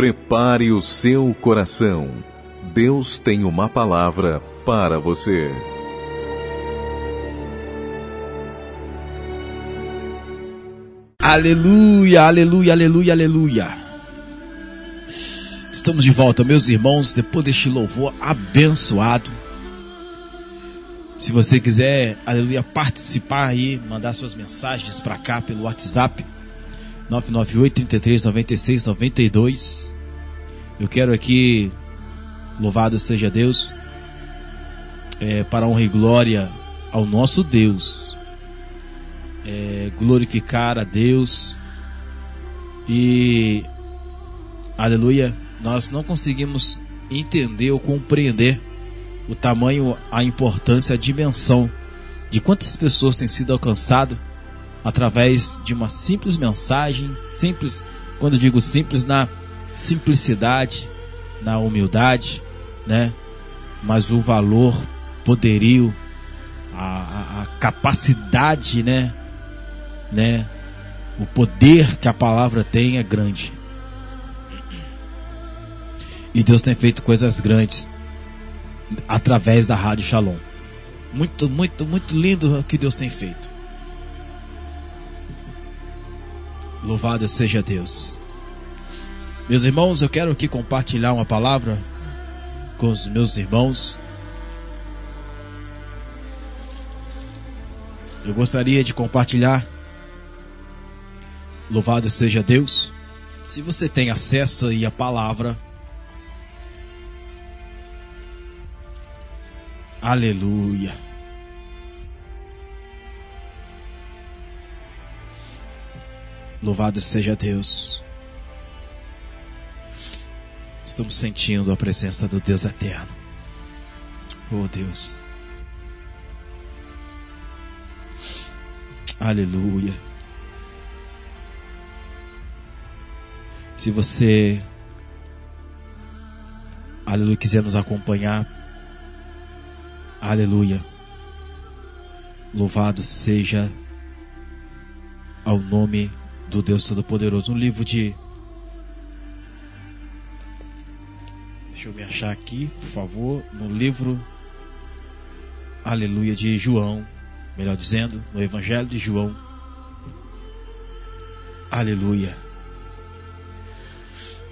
Prepare o seu coração. Deus tem uma palavra para você. Aleluia, aleluia, aleluia, aleluia. Estamos de volta, meus irmãos, depois deste louvor abençoado. Se você quiser, aleluia, participar aí, mandar suas mensagens para cá pelo WhatsApp 998 33 96 92. Eu quero aqui, louvado seja Deus, é, para honra e glória ao nosso Deus, é, glorificar a Deus e, aleluia, nós não conseguimos entender ou compreender o tamanho, a importância, a dimensão de quantas pessoas têm sido alcançado através de uma simples mensagem, simples, quando digo simples, na simplicidade, na humildade, né? Mas o valor, poderio, a, a, capacidade, né? né? O poder que a palavra tem é grande. E Deus tem feito coisas grandes através da Rádio Shalom. Muito, muito, muito lindo o que Deus tem feito. Louvado seja Deus. Meus irmãos, eu quero aqui compartilhar uma palavra com os meus irmãos. Eu gostaria de compartilhar. Louvado seja Deus. Se você tem acesso aí à palavra, Aleluia. Louvado seja Deus. Estamos sentindo a presença do Deus eterno. Oh Deus. Aleluia. Se você, aleluia, quiser nos acompanhar Aleluia. Louvado seja ao nome do Deus Todo-Poderoso. Um livro de. Deixa eu me achar aqui, por favor. No livro. Aleluia de João. Melhor dizendo, no Evangelho de João. Aleluia.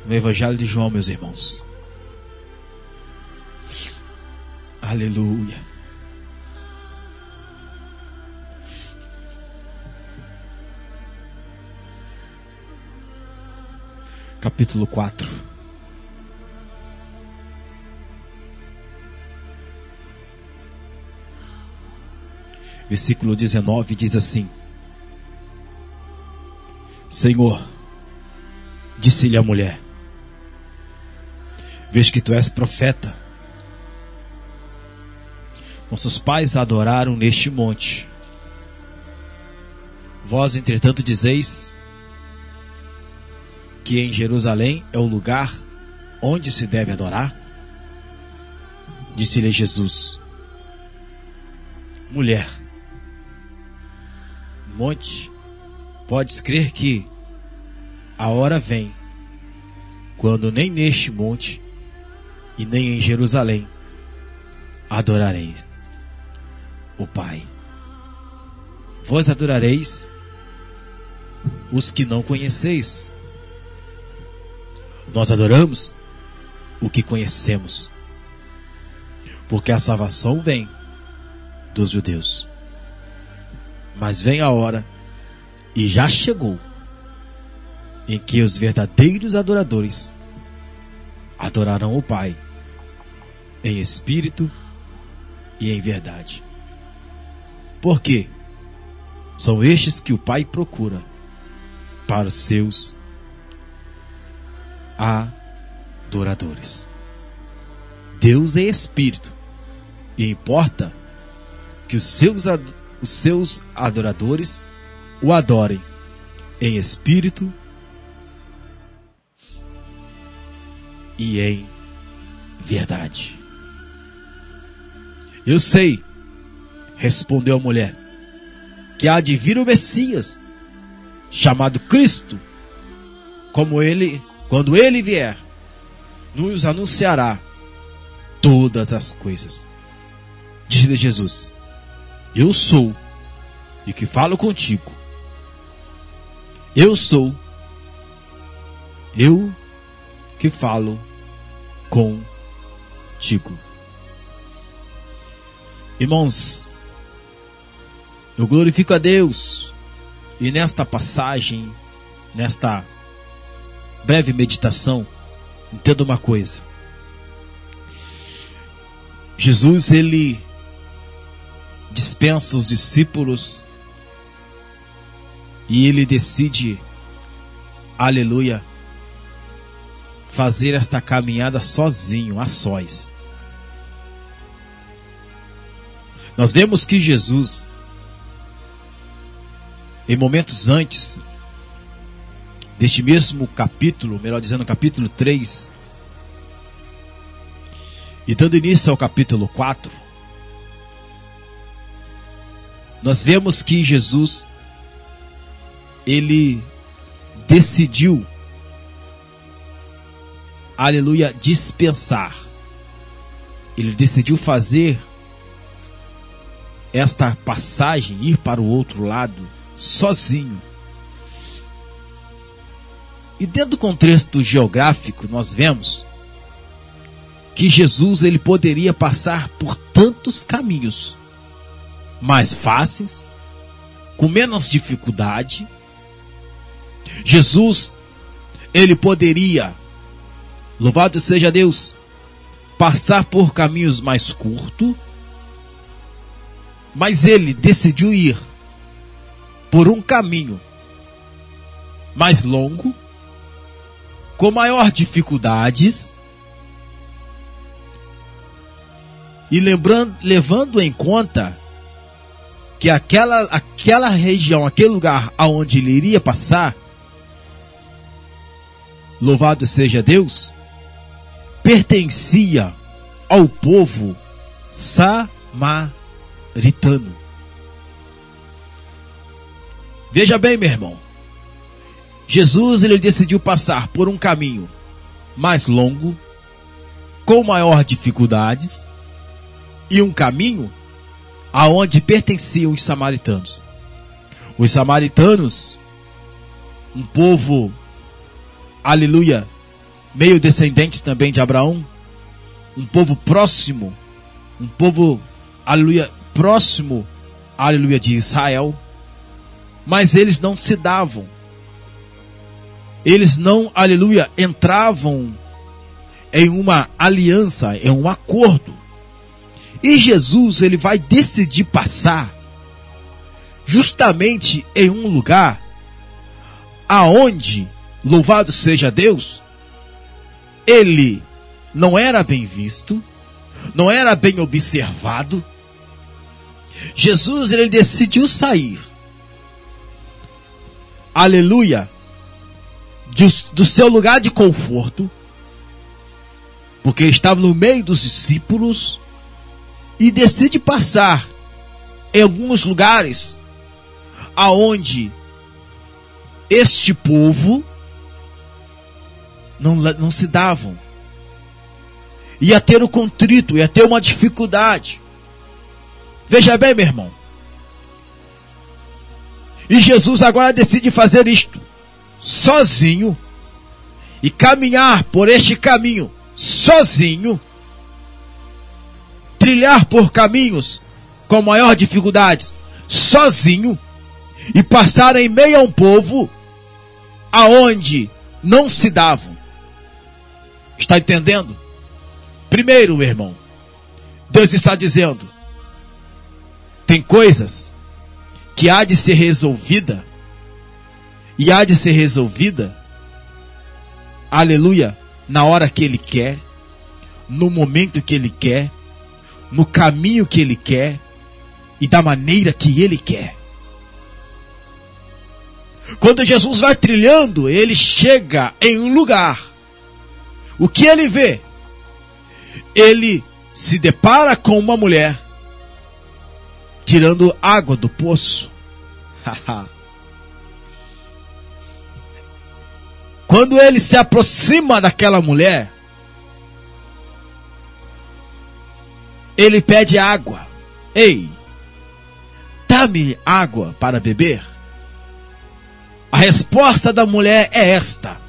No Evangelho de João, meus irmãos. Aleluia. Capítulo 4. Versículo 19 diz assim: Senhor, disse-lhe a mulher: Vejo que tu és profeta. Nossos pais adoraram neste monte. Vós, entretanto, dizeis que em Jerusalém é o lugar onde se deve adorar? Disse-lhe Jesus: Mulher, monte, podes crer que a hora vem quando nem neste monte e nem em Jerusalém adorarei o Pai. Vós adorareis os que não conheceis. Nós adoramos o que conhecemos. Porque a salvação vem dos judeus. Mas vem a hora, e já chegou, em que os verdadeiros adoradores adorarão o Pai em espírito e em verdade. Porque são estes que o Pai procura para os seus adoradores. Deus é espírito e importa que os seus, os seus adoradores o adorem em espírito e em verdade. Eu sei Respondeu a mulher: Que há de vir o Messias, chamado Cristo, como ele quando ele vier, nos anunciará todas as coisas. Diz Jesus: Eu sou e que falo contigo. Eu sou eu que falo contigo. Irmãos, eu glorifico a Deus e nesta passagem, nesta breve meditação, entenda uma coisa. Jesus, ele dispensa os discípulos e ele decide, aleluia, fazer esta caminhada sozinho, a sós. Nós vemos que Jesus, em momentos antes deste mesmo capítulo, melhor dizendo, capítulo 3, e dando início ao capítulo 4, nós vemos que Jesus ele decidiu aleluia dispensar. Ele decidiu fazer esta passagem ir para o outro lado sozinho. E dentro do contexto geográfico, nós vemos que Jesus ele poderia passar por tantos caminhos mais fáceis, com menos dificuldade. Jesus ele poderia, louvado seja Deus, passar por caminhos mais curtos, mas ele decidiu ir por um caminho mais longo, com maior dificuldades, e lembrando, levando em conta que aquela, aquela região, aquele lugar aonde ele iria passar, louvado seja Deus, pertencia ao povo samaritano. Veja bem, meu irmão. Jesus ele decidiu passar por um caminho mais longo, com maior dificuldades, e um caminho aonde pertenciam os samaritanos. Os samaritanos, um povo, aleluia, meio descendentes também de Abraão, um povo próximo, um povo, aleluia, próximo, aleluia, de Israel, mas eles não se davam. Eles não, aleluia, entravam em uma aliança, em um acordo. E Jesus, ele vai decidir passar justamente em um lugar aonde, louvado seja Deus, ele não era bem visto, não era bem observado. Jesus, ele decidiu sair. Aleluia. do seu lugar de conforto, porque estava no meio dos discípulos, e decide passar em alguns lugares aonde este povo não, não se davam. Ia ter o contrito, ia ter uma dificuldade. Veja bem, meu irmão. E Jesus agora decide fazer isto sozinho e caminhar por este caminho sozinho trilhar por caminhos com maior dificuldades sozinho e passar em meio a um povo aonde não se davam. Está entendendo? Primeiro, meu irmão, Deus está dizendo: tem coisas que há de ser resolvida e há de ser resolvida, aleluia, na hora que Ele quer, no momento que Ele quer, no caminho que Ele quer e da maneira que Ele quer. Quando Jesus vai trilhando, ele chega em um lugar. O que ele vê? Ele se depara com uma mulher tirando água do poço. Quando ele se aproxima daquela mulher, ele pede água. Ei, dá-me água para beber. A resposta da mulher é esta: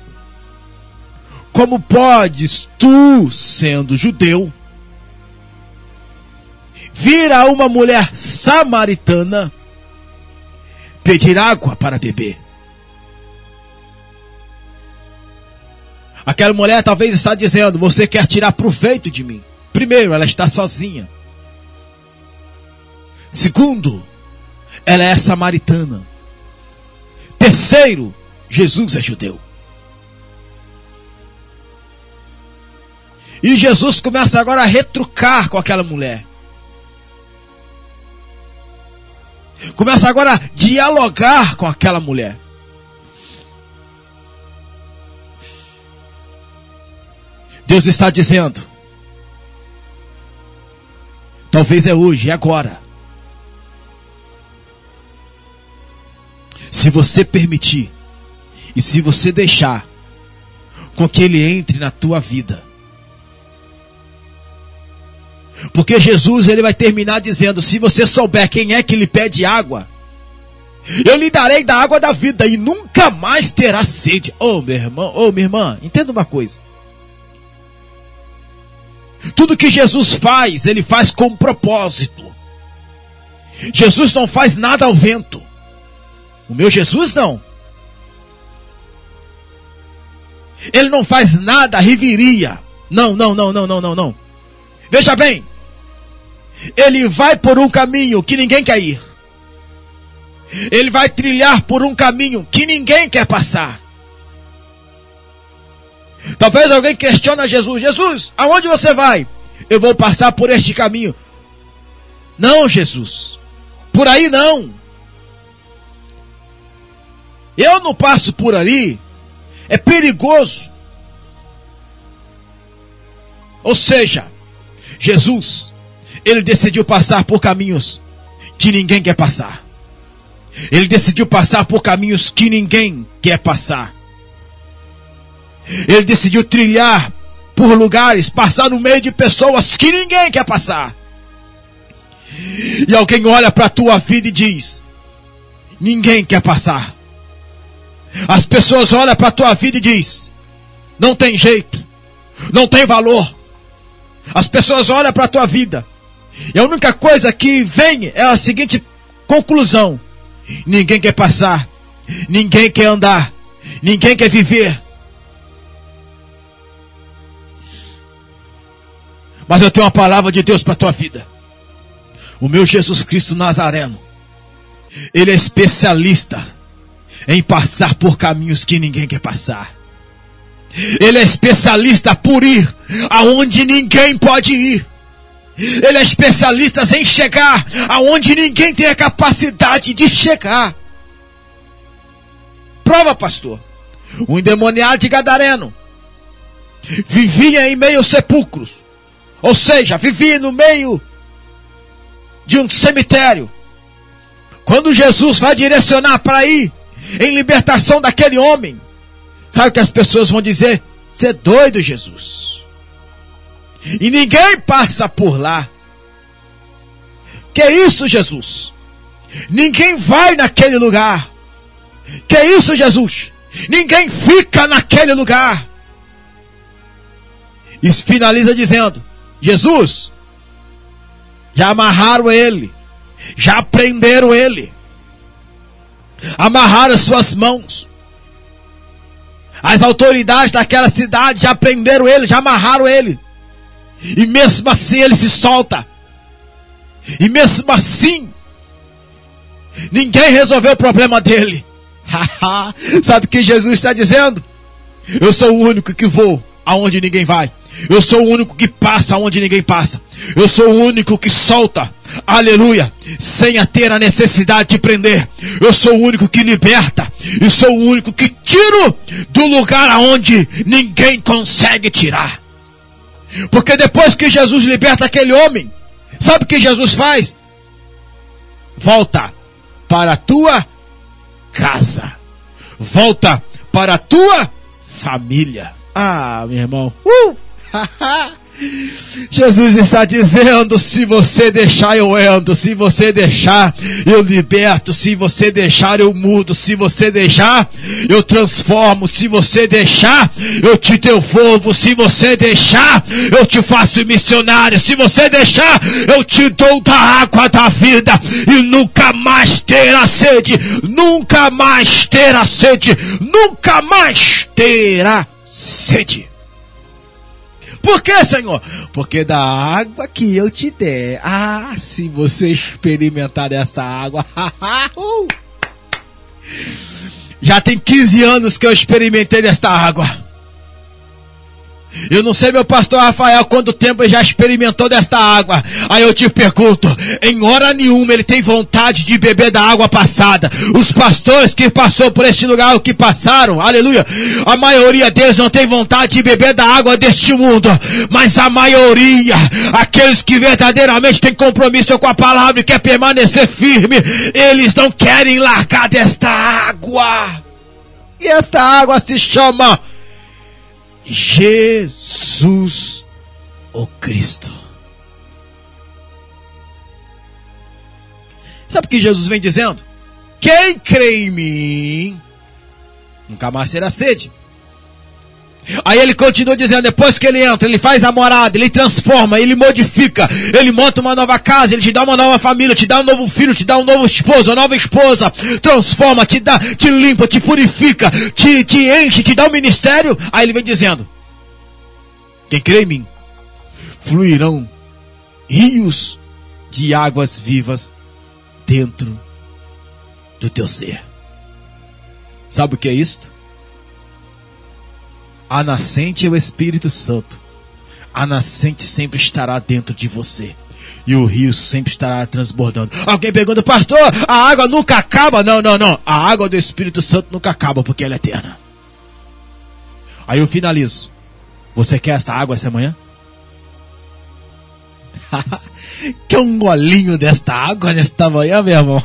Como podes tu, sendo judeu, vir a uma mulher samaritana pedir água para beber? Aquela mulher talvez está dizendo: Você quer tirar proveito de mim. Primeiro, ela está sozinha. Segundo, ela é samaritana. Terceiro, Jesus é judeu. E Jesus começa agora a retrucar com aquela mulher. Começa agora a dialogar com aquela mulher. Deus está dizendo: talvez é hoje, é agora. Se você permitir e se você deixar com que ele entre na tua vida. Porque Jesus ele vai terminar dizendo: se você souber quem é que lhe pede água, eu lhe darei da água da vida e nunca mais terá sede. Oh, meu irmão, oh, minha irmã, entenda uma coisa. Tudo que Jesus faz, ele faz com propósito. Jesus não faz nada ao vento. O meu Jesus não. Ele não faz nada à riveria. Não, não, não, não, não, não, não. Veja bem. Ele vai por um caminho que ninguém quer ir. Ele vai trilhar por um caminho que ninguém quer passar. Talvez alguém questione a Jesus: Jesus, aonde você vai? Eu vou passar por este caminho. Não, Jesus. Por aí não. Eu não passo por ali. É perigoso. Ou seja, Jesus, ele decidiu passar por caminhos que ninguém quer passar. Ele decidiu passar por caminhos que ninguém quer passar. Ele decidiu trilhar por lugares, passar no meio de pessoas que ninguém quer passar. E alguém olha para a tua vida e diz: Ninguém quer passar. As pessoas olham para a tua vida e diz: Não tem jeito, não tem valor. As pessoas olham para a tua vida e a única coisa que vem é a seguinte conclusão: ninguém quer passar, ninguém quer andar, ninguém quer viver. Mas eu tenho uma palavra de Deus para a tua vida. O meu Jesus Cristo Nazareno, ele é especialista em passar por caminhos que ninguém quer passar. Ele é especialista por ir aonde ninguém pode ir. Ele é especialista em chegar aonde ninguém tem a capacidade de chegar. Prova, pastor. O endemoniado de Gadareno vivia em meio aos sepulcros. Ou seja, vivia no meio de um cemitério. Quando Jesus vai direcionar para ir em libertação daquele homem, sabe o que as pessoas vão dizer? Você é doido, Jesus. E ninguém passa por lá. Que isso, Jesus? Ninguém vai naquele lugar. Que isso, Jesus? Ninguém fica naquele lugar. E finaliza dizendo: Jesus, já amarraram ele, já prenderam ele, amarraram as suas mãos. As autoridades daquela cidade já prenderam ele, já amarraram ele. E mesmo assim ele se solta. E mesmo assim, ninguém resolveu o problema dele. Sabe o que Jesus está dizendo? Eu sou o único que vou aonde ninguém vai. Eu sou o único que passa onde ninguém passa. Eu sou o único que solta. Aleluia. Sem a ter a necessidade de prender. Eu sou o único que liberta. E sou o único que tiro do lugar aonde ninguém consegue tirar. Porque depois que Jesus liberta aquele homem, sabe o que Jesus faz? Volta para a tua casa. Volta para a tua família. Ah, meu irmão. Uh! Jesus está dizendo: se você deixar, eu entro. Se você deixar, eu liberto. Se você deixar, eu mudo. Se você deixar, eu transformo. Se você deixar, eu te devolvo. Se você deixar, eu te faço missionário. Se você deixar, eu te dou da água da vida e nunca mais terá sede. Nunca mais terá sede. Nunca mais terá sede. Por que, Senhor? Porque da água que eu te der. Ah, se você experimentar esta água. Uh! Já tem 15 anos que eu experimentei desta água. Eu não sei, meu pastor Rafael, quanto tempo já experimentou desta água. Aí eu te pergunto, em hora nenhuma ele tem vontade de beber da água passada. Os pastores que passou por este lugar, o que passaram, aleluia, a maioria deles não tem vontade de beber da água deste mundo. Mas a maioria, aqueles que verdadeiramente têm compromisso com a palavra e quer permanecer firme, eles não querem largar desta água. E esta água se chama Jesus o Cristo. Sabe o que Jesus vem dizendo? Quem crê em mim nunca mais será sede. Aí ele continua dizendo, depois que ele entra, ele faz a morada, ele transforma, ele modifica, ele monta uma nova casa, ele te dá uma nova família, te dá um novo filho, te dá um novo esposo, uma nova esposa, transforma, te dá, te limpa, te purifica, te, te enche, te dá um ministério. Aí ele vem dizendo, quem crê em mim, fluirão rios de águas vivas dentro do teu ser. Sabe o que é isto? A nascente é o Espírito Santo. A nascente sempre estará dentro de você. E o rio sempre estará transbordando. Alguém pergunta, pastor, a água nunca acaba? Não, não, não. A água do Espírito Santo nunca acaba porque ela é eterna. Aí eu finalizo. Você quer esta água essa manhã? quer um golinho desta água nesta manhã, meu irmão?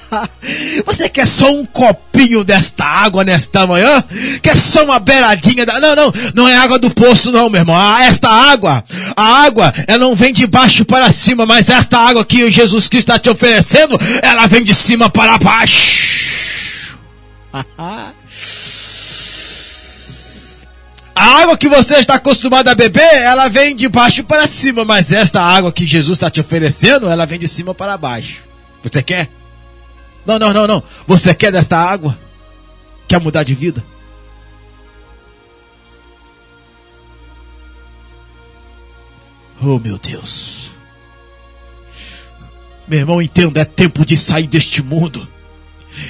Você quer só um copinho desta água nesta manhã? Quer só uma beiradinha da... Não, não, não é água do poço não, meu irmão. Ah, esta água, a água, ela não vem de baixo para cima, mas esta água que Jesus Cristo está te oferecendo, ela vem de cima para baixo. A água que você está acostumado a beber, ela vem de baixo para cima, mas esta água que Jesus está te oferecendo, ela vem de cima para baixo. Você quer? Não, não, não, não. Você quer desta água? Quer mudar de vida? Oh, meu Deus. Meu irmão, entenda, é tempo de sair deste mundo.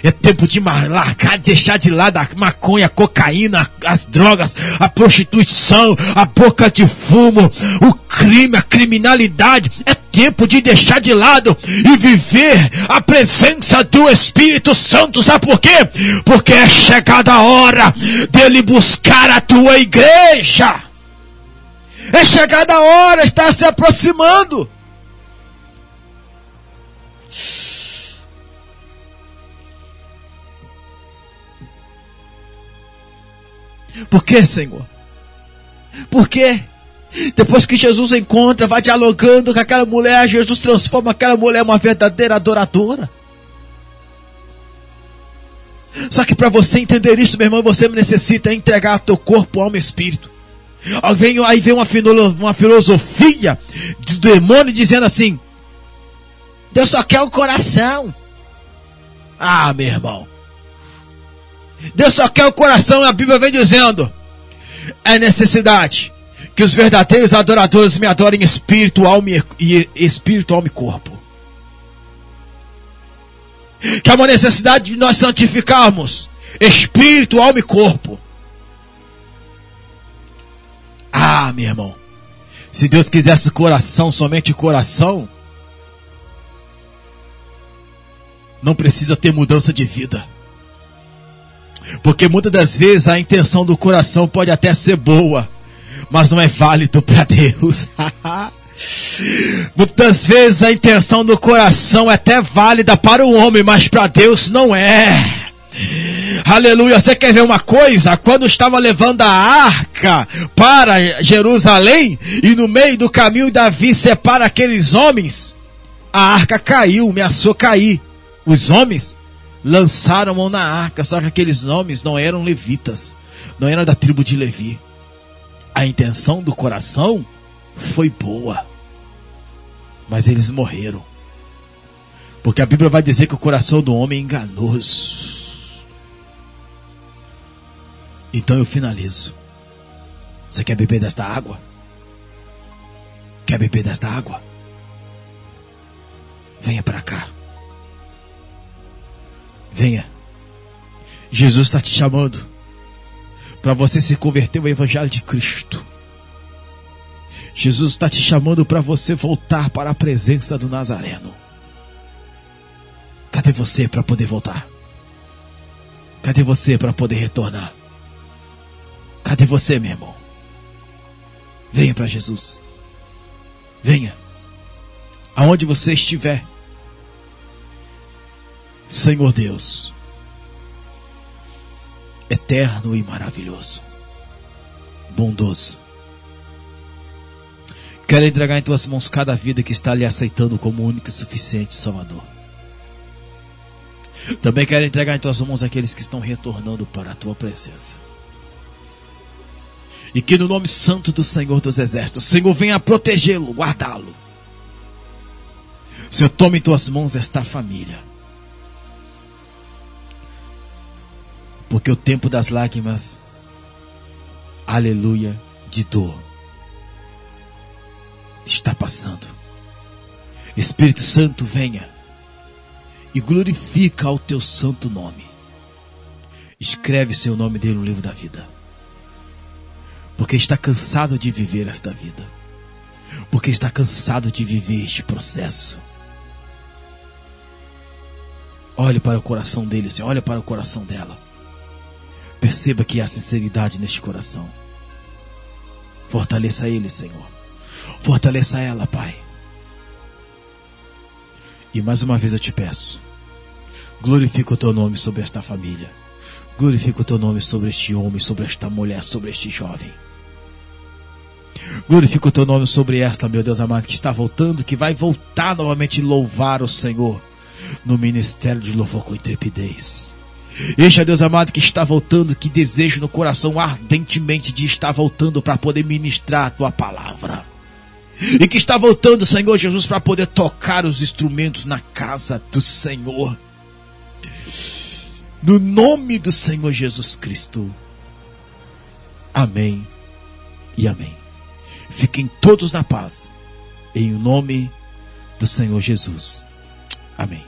É tempo de largar, deixar de lado a maconha, a cocaína, as drogas, a prostituição, a boca de fumo, o crime, a criminalidade. É tempo de deixar de lado e viver a presença do Espírito Santo. Sabe por quê? Porque é chegada a hora dele buscar a tua igreja. É chegada a hora, está se aproximando. Por que, Senhor? Por quê? Depois que Jesus encontra, vai dialogando com aquela mulher, Jesus transforma aquela mulher em uma verdadeira adoradora. Só que para você entender isso, meu irmão, você necessita entregar teu corpo, alma e espírito. Aí vem, aí vem uma, uma filosofia do demônio dizendo assim: Deus só quer o coração. Ah, meu irmão. Deus só quer o coração, a Bíblia vem dizendo: é necessidade que os verdadeiros adoradores me adorem em espírito, alma e espírito, alma e corpo. Que é uma necessidade de nós santificarmos espírito, alma e corpo. Ah, meu irmão, se Deus quisesse coração, somente coração, não precisa ter mudança de vida. Porque muitas das vezes a intenção do coração pode até ser boa, mas não é válido para Deus. Muitas vezes a intenção do coração é até válida para o homem, mas para Deus não é. Aleluia. Você quer ver uma coisa? Quando estava levando a arca para Jerusalém e no meio do caminho Davi separa aqueles homens, a arca caiu, ameaçou cair. Os homens lançaram mão na arca, só que aqueles homens não eram levitas, não eram da tribo de Levi. A intenção do coração foi boa, mas eles morreram. Porque a Bíblia vai dizer que o coração do homem é enganoso. Então eu finalizo. Você quer beber desta água? Quer beber desta água? Venha para cá. Venha. Jesus está te chamando para você se converter ao Evangelho de Cristo. Jesus está te chamando para você voltar para a presença do Nazareno. Cadê você para poder voltar? Cadê você para poder retornar? Cadê você, meu irmão? Venha para Jesus. Venha. Aonde você estiver. Senhor Deus, eterno e maravilhoso, bondoso. Quero entregar em tuas mãos cada vida que está lhe aceitando como único e suficiente Salvador. Também quero entregar em tuas mãos aqueles que estão retornando para a tua presença. E que no nome santo do Senhor dos Exércitos, Senhor venha protegê-lo, guardá-lo. Senhor, tome em tuas mãos esta família. Porque o tempo das lágrimas, aleluia, de dor, está passando. Espírito Santo, venha e glorifica o teu santo nome. Escreve seu nome dele no livro da vida porque está cansado de viver esta vida, porque está cansado de viver este processo. Olhe para o coração dele, Senhor, olhe para o coração dela. Perceba que há sinceridade neste coração. Fortaleça ele, Senhor. Fortaleça ela, Pai. E mais uma vez eu te peço, glorifica o teu nome sobre esta família. Glorifica o teu nome sobre este homem, sobre esta mulher, sobre este jovem. Glorifica o teu nome sobre esta, meu Deus amado, que está voltando, que vai voltar novamente louvar o Senhor no ministério de louvor com intrepidez. Este é Deus amado que está voltando, que desejo no coração ardentemente de estar voltando para poder ministrar a tua palavra. E que está voltando, Senhor Jesus, para poder tocar os instrumentos na casa do Senhor. No nome do Senhor Jesus Cristo. Amém e amém. Fiquem todos na paz. Em nome do Senhor Jesus. Amém.